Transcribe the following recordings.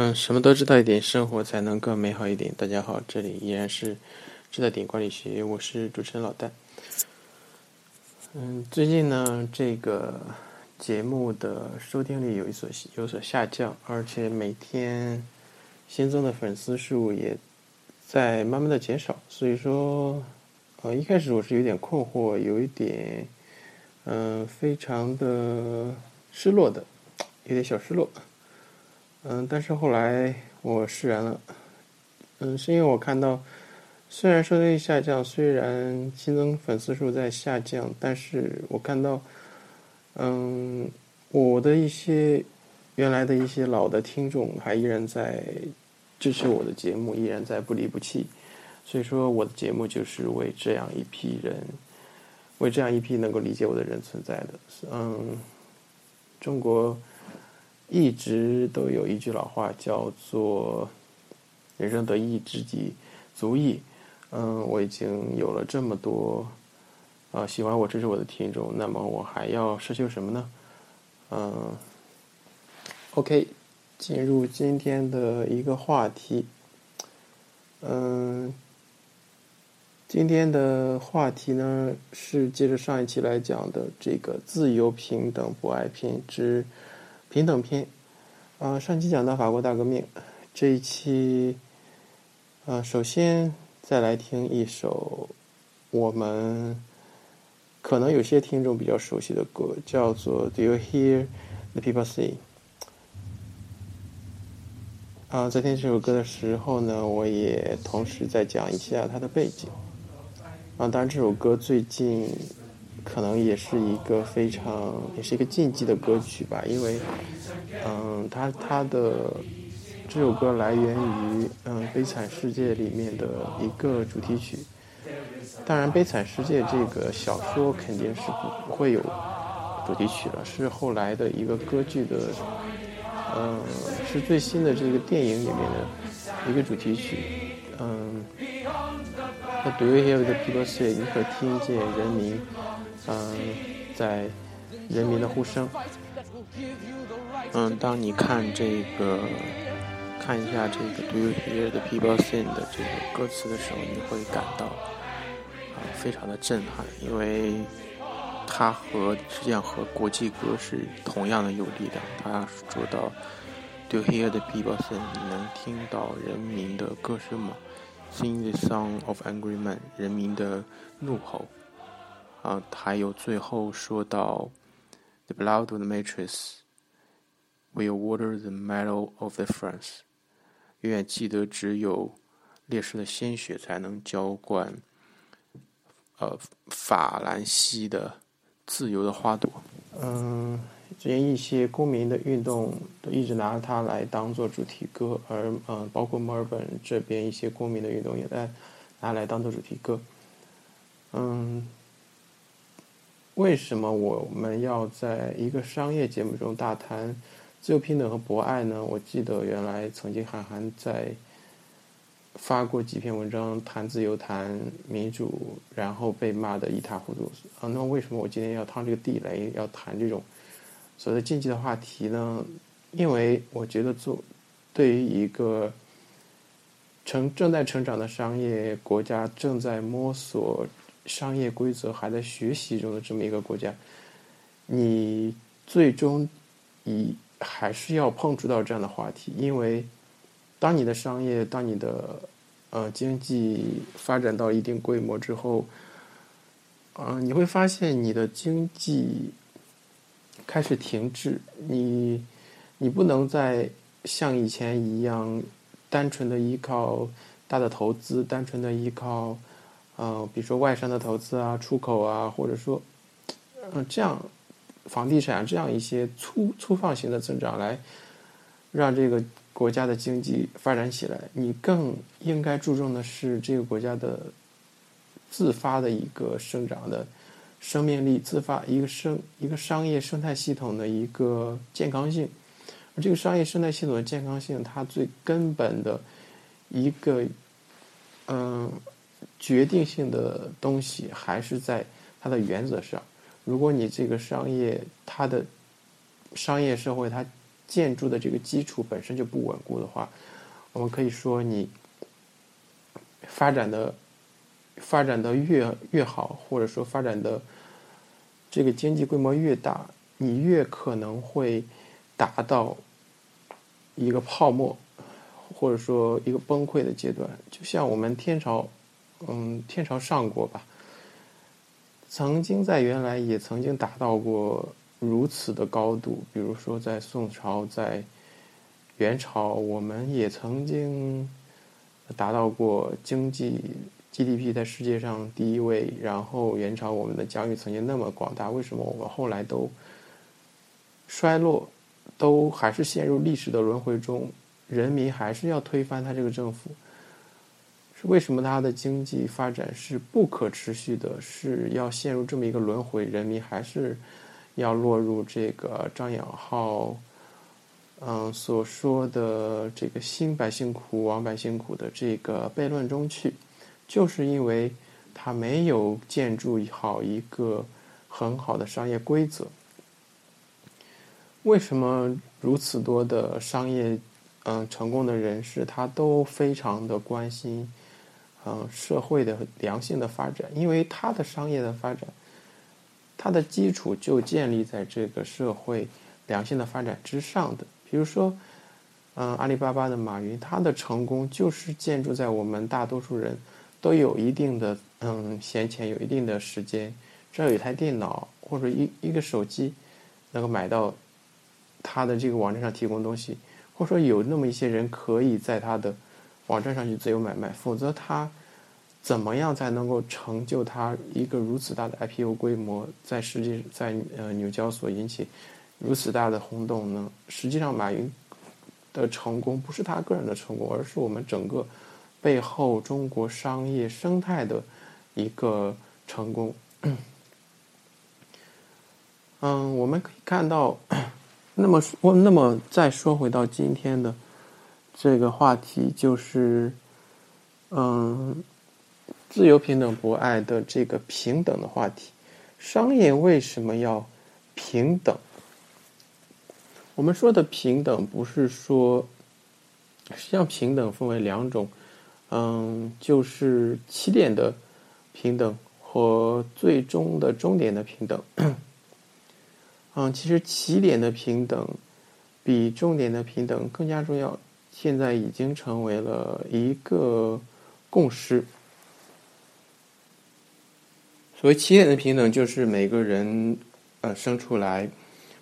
嗯，什么都知道一点，生活才能更美好一点。大家好，这里依然是知道点管理学，我是主持人老戴。嗯，最近呢，这个节目的收听率有一所有所下降，而且每天新增的粉丝数也在慢慢的减少。所以说，呃，一开始我是有点困惑，有一点嗯，非常的失落的，有点小失落。嗯，但是后来我释然了。嗯，是因为我看到，虽然收听率下降，虽然新增粉丝数在下降，但是我看到，嗯，我的一些原来的一些老的听众还依然在支持我的节目，依然在不离不弃。所以说，我的节目就是为这样一批人，为这样一批能够理解我的人存在的。嗯，中国。一直都有一句老话叫做“人生得意知己足矣”。嗯，我已经有了这么多啊喜欢我、支持我的听众，那么我还要奢求什么呢？嗯，OK，进入今天的一个话题。嗯，今天的话题呢是接着上一期来讲的这个“自由、平等、博爱篇”之。平等篇，啊，上期讲到法国大革命，这一期，啊，首先再来听一首我们可能有些听众比较熟悉的歌，叫做《Do You Hear the People Say》。啊，在听这首歌的时候呢，我也同时在讲一下它的背景。啊，当然这首歌最近。可能也是一个非常，也是一个禁忌的歌曲吧，因为，嗯，它它的这首歌来源于嗯《悲惨世界》里面的一个主题曲。当然，《悲惨世界》这个小说肯定是不不会有主题曲了，是后来的一个歌剧的，嗯，是最新的这个电影里面的一个主题曲，嗯。那 Do you hear the people say？你可听见人民？嗯，在人民的呼声。嗯，当你看这个，看一下这个 “Do you hear the people sing” 的这个歌词的时候，你会感到啊，非常的震撼，因为它和实际上和国际歌是同样的有力量。它说到 “Do you hear the people sing”，你能听到人民的歌声吗？“Sing the song of angry men”，人民的怒吼。啊，还有最后说到，The blood of the matrix will water the metal of the France。永远记得，只有烈士的鲜血才能浇灌，呃，法兰西的自由的花朵。嗯，之前一些公民的运动都一直拿它来当做主题歌，而嗯，包括墨尔本这边一些公民的运动也在拿来当做主题歌。嗯。为什么我们要在一个商业节目中大谈自由、平等和博爱呢？我记得原来曾经韩寒在发过几篇文章谈自由、谈民主，然后被骂得一塌糊涂。啊，那为什么我今天要趟这个地雷，要谈这种所谓的禁忌的话题呢？因为我觉得做对于一个成正在成长的商业国家，正在摸索。商业规则还在学习中的这么一个国家，你最终以还是要碰触到这样的话题，因为当你的商业、当你的呃经济发展到一定规模之后，啊，你会发现你的经济开始停滞，你你不能再像以前一样单纯的依靠大的投资，单纯的依靠。呃，比如说外商的投资啊、出口啊，或者说，嗯，这样房地产这样一些粗粗放型的增长，来让这个国家的经济发展起来。你更应该注重的是这个国家的自发的一个生长的生命力，自发一个生一个商业生态系统的一个健康性。而这个商业生态系统的健康性，它最根本的一个，嗯。决定性的东西还是在它的原则上。如果你这个商业，它的商业社会它建筑的这个基础本身就不稳固的话，我们可以说你发展的发展的越越好，或者说发展的这个经济规模越大，你越可能会达到一个泡沫，或者说一个崩溃的阶段。就像我们天朝，嗯，天朝上国吧，曾经在原来也曾经达到过。如此的高度，比如说在宋朝、在元朝，我们也曾经达到过经济 GDP 在世界上第一位。然后元朝我们的疆域曾经那么广大，为什么我们后来都衰落，都还是陷入历史的轮回中？人民还是要推翻他这个政府，为什么他的经济发展是不可持续的？是要陷入这么一个轮回？人民还是？要落入这个张养浩，嗯所说的这个“新百姓苦，亡百姓苦”的这个悖论中去，就是因为他没有建筑好一个很好的商业规则。为什么如此多的商业嗯成功的人士，他都非常的关心嗯社会的良性的发展？因为他的商业的发展。它的基础就建立在这个社会良性的发展之上的。比如说，嗯，阿里巴巴的马云，他的成功就是建筑在我们大多数人都有一定的嗯闲钱，有一定的时间，只要有一台电脑或者一一个手机，能够买到他的这个网站上提供东西，或者说有那么一些人可以在他的网站上去自由买卖，否则他。怎么样才能够成就他一个如此大的 IPO 规模，在实际在呃纽交所引起如此大的轰动呢？实际上，马云的成功不是他个人的成功，而是我们整个背后中国商业生态的一个成功。嗯，我们可以看到，那么我那么再说回到今天的这个话题，就是嗯。自由、平等、博爱的这个平等的话题，商业为什么要平等？我们说的平等，不是说实际上平等分为两种，嗯，就是起点的平等和最终的终点的平等。嗯，其实起点的平等比终点的平等更加重要，现在已经成为了一个共识。所谓起点的平等，就是每个人，呃，生出来，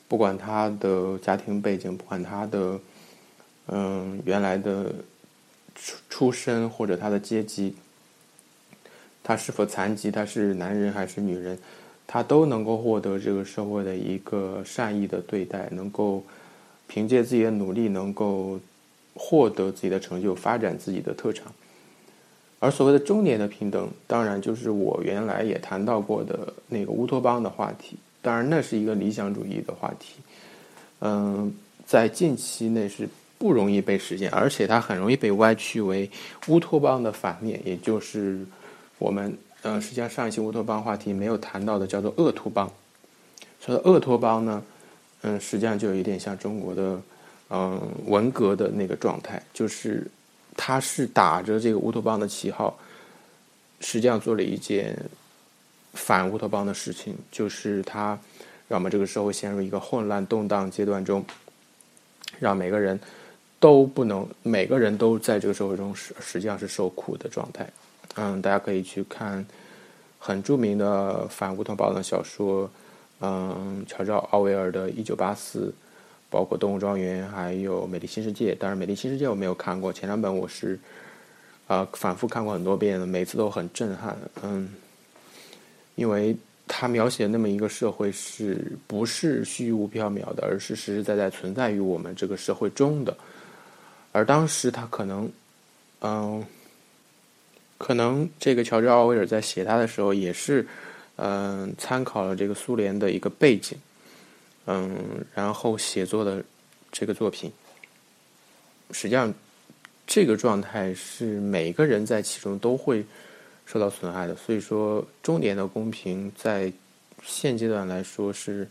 不管他的家庭背景，不管他的，嗯，原来的出出身或者他的阶级，他是否残疾，他是男人还是女人，他都能够获得这个社会的一个善意的对待，能够凭借自己的努力，能够获得自己的成就，发展自己的特长。而所谓的中年的平等，当然就是我原来也谈到过的那个乌托邦的话题。当然，那是一个理想主义的话题。嗯，在近期内是不容易被实现，而且它很容易被歪曲为乌托邦的反面，也就是我们呃，实际上上一期乌托邦话题没有谈到的，叫做恶托邦。说鄂托邦呢，嗯，实际上就有一点像中国的嗯文革的那个状态，就是。他是打着这个乌托邦的旗号，实际上做了一件反乌托邦的事情，就是他让我们这个社会陷入一个混乱动荡阶段中，让每个人都不能，每个人都在这个社会中实实际上是受苦的状态。嗯，大家可以去看很著名的反乌托邦的小说，嗯，乔治奥威尔的《一九八四》。包括《动物庄园》，还有《美丽新世界》。当然，《美丽新世界》我没有看过，前两本我是啊反复看过很多遍，每次都很震撼。嗯，因为他描写那么一个社会，是不是虚无缥缈的，而是实实在在存在于我们这个社会中的。而当时他可能，嗯，可能这个乔治奥威尔在写他的时候，也是嗯参考了这个苏联的一个背景。嗯，然后写作的这个作品，实际上这个状态是每个人在其中都会受到损害的。所以说，终点的公平在现阶段来说是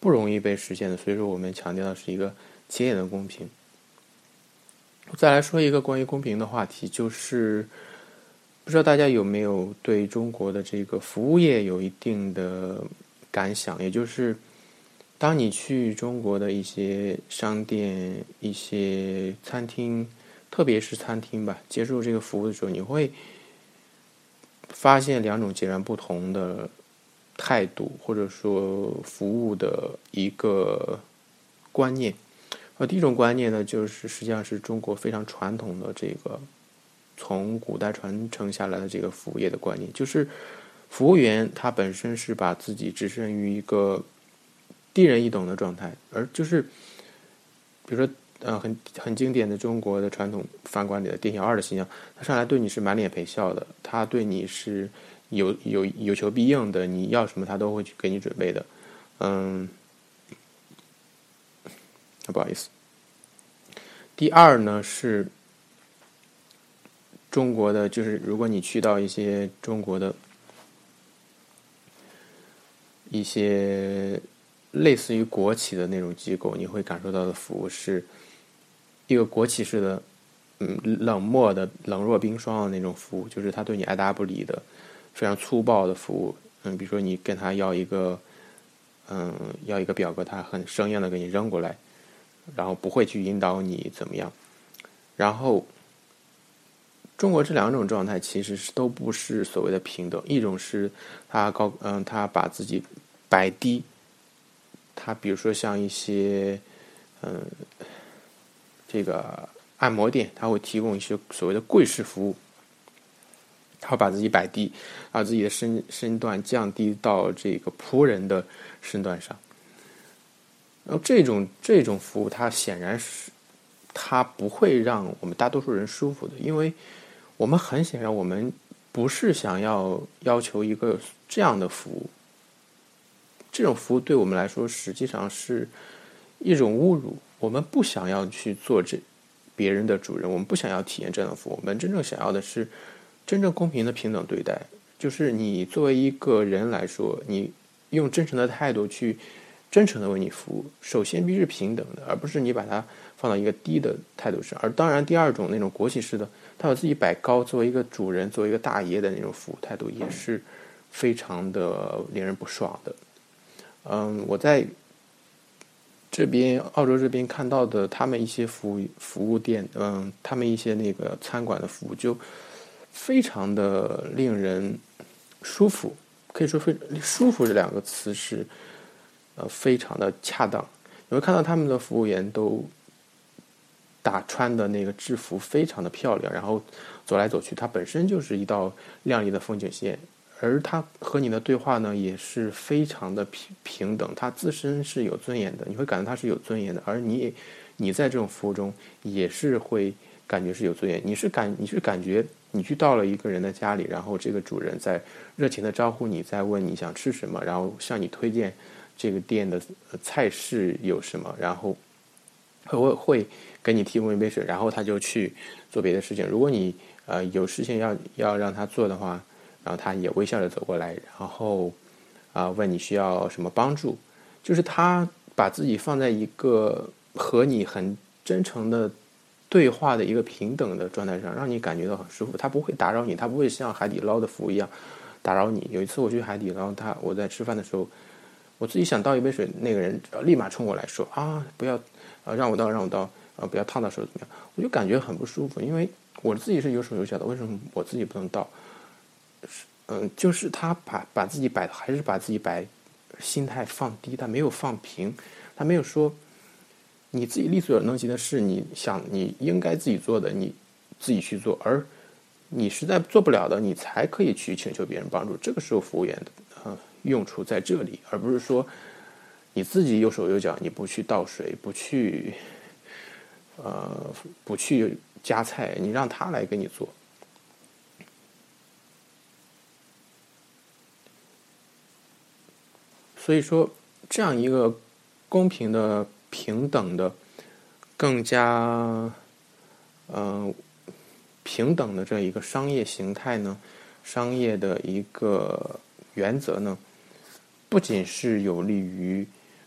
不容易被实现的。所以说，我们强调的是一个起点的公平。再来说一个关于公平的话题，就是不知道大家有没有对中国的这个服务业有一定的感想？也就是当你去中国的一些商店、一些餐厅，特别是餐厅吧，接受这个服务的时候，你会发现两种截然不同的态度，或者说服务的一个观念。呃，第一种观念呢，就是实际上是中国非常传统的这个从古代传承下来的这个服务业的观念，就是服务员他本身是把自己置身于一个低人一等的状态，而就是比如说呃很很经典的中国的传统饭馆里的店小二的形象，他上来对你是满脸陪笑的，他对你是有有有求必应的，你要什么他都会去给你准备的，嗯。不好意思。第二呢是中国的，就是如果你去到一些中国的一些类似于国企的那种机构，你会感受到的服务是一个国企式的，嗯，冷漠的、冷若冰霜的那种服务，就是他对你爱答不理的，非常粗暴的服务。嗯，比如说你跟他要一个，嗯，要一个表格，他很生硬的给你扔过来。然后不会去引导你怎么样，然后中国这两种状态其实是都不是所谓的平等，一种是他高嗯他把自己摆低，他比如说像一些嗯这个按摩店，他会提供一些所谓的贵式服务，他会把自己摆低，把自己的身身段降低到这个仆人的身段上。然后这种这种服务，它显然是它不会让我们大多数人舒服的，因为我们很显然，我们不是想要要求一个这样的服务。这种服务对我们来说，实际上是一种侮辱。我们不想要去做这别人的主人，我们不想要体验这样的服务。我们真正想要的是真正公平的平等对待，就是你作为一个人来说，你用真诚的态度去。真诚的为你服务，首先必须是平等的，而不是你把它放到一个低的态度上。而当然，第二种那种国企式的，他把自己摆高，作为一个主人，作为一个大爷的那种服务态度，也是非常的令人不爽的。嗯，我在这边澳洲这边看到的他们一些服务服务店，嗯，他们一些那个餐馆的服务就非常的令人舒服，可以说非舒服这两个词是。呃，非常的恰当。你会看到他们的服务员都打穿的那个制服非常的漂亮，然后走来走去，它本身就是一道亮丽的风景线。而他和你的对话呢，也是非常的平平等，他自身是有尊严的，你会感觉他是有尊严的。而你，你在这种服务中也是会感觉是有尊严。你是感你是感觉你去到了一个人的家里，然后这个主人在热情的招呼你，在问你想吃什么，然后向你推荐。这个店的菜式有什么？然后会会给你提供一杯水，然后他就去做别的事情。如果你呃有事情要要让他做的话，然后他也微笑着走过来，然后啊问你需要什么帮助。就是他把自己放在一个和你很真诚的对话的一个平等的状态上，让你感觉到很舒服。他不会打扰你，他不会像海底捞的服务一样打扰你。有一次我去海底捞，他我在吃饭的时候。我自己想倒一杯水，那个人立马冲过来说：“啊，不要，啊，让我倒，让我倒，啊，不要烫到手怎么样？”我就感觉很不舒服，因为我自己是有手有脚的，为什么我自己不能倒？嗯，就是他把把自己摆，还是把自己摆心态放低，他没有放平，他没有说你自己力所能及的事，你想你应该自己做的，你自己去做，而你实在做不了的，你才可以去请求别人帮助。这个时候，服务员的。用处在这里，而不是说你自己有手有脚，你不去倒水，不去，呃，不去夹菜，你让他来给你做。所以说，这样一个公平的、平等的、更加嗯平等的这一个商业形态呢，商业的一个原则呢。不仅是有利于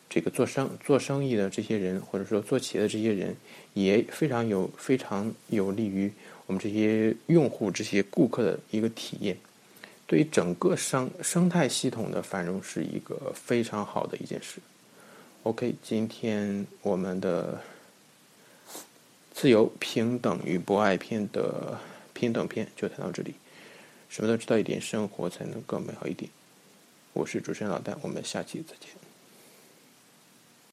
这个做生做生意的这些人，或者说做企业的这些人，也非常有非常有利于我们这些用户、这些顾客的一个体验。对于整个生生态系统的繁荣是一个非常好的一件事。OK，今天我们的自由、平等与博爱篇的平等篇就谈到这里。什么都知道一点，生活才能更美好一点。我是主持人老戴，我们下期再见。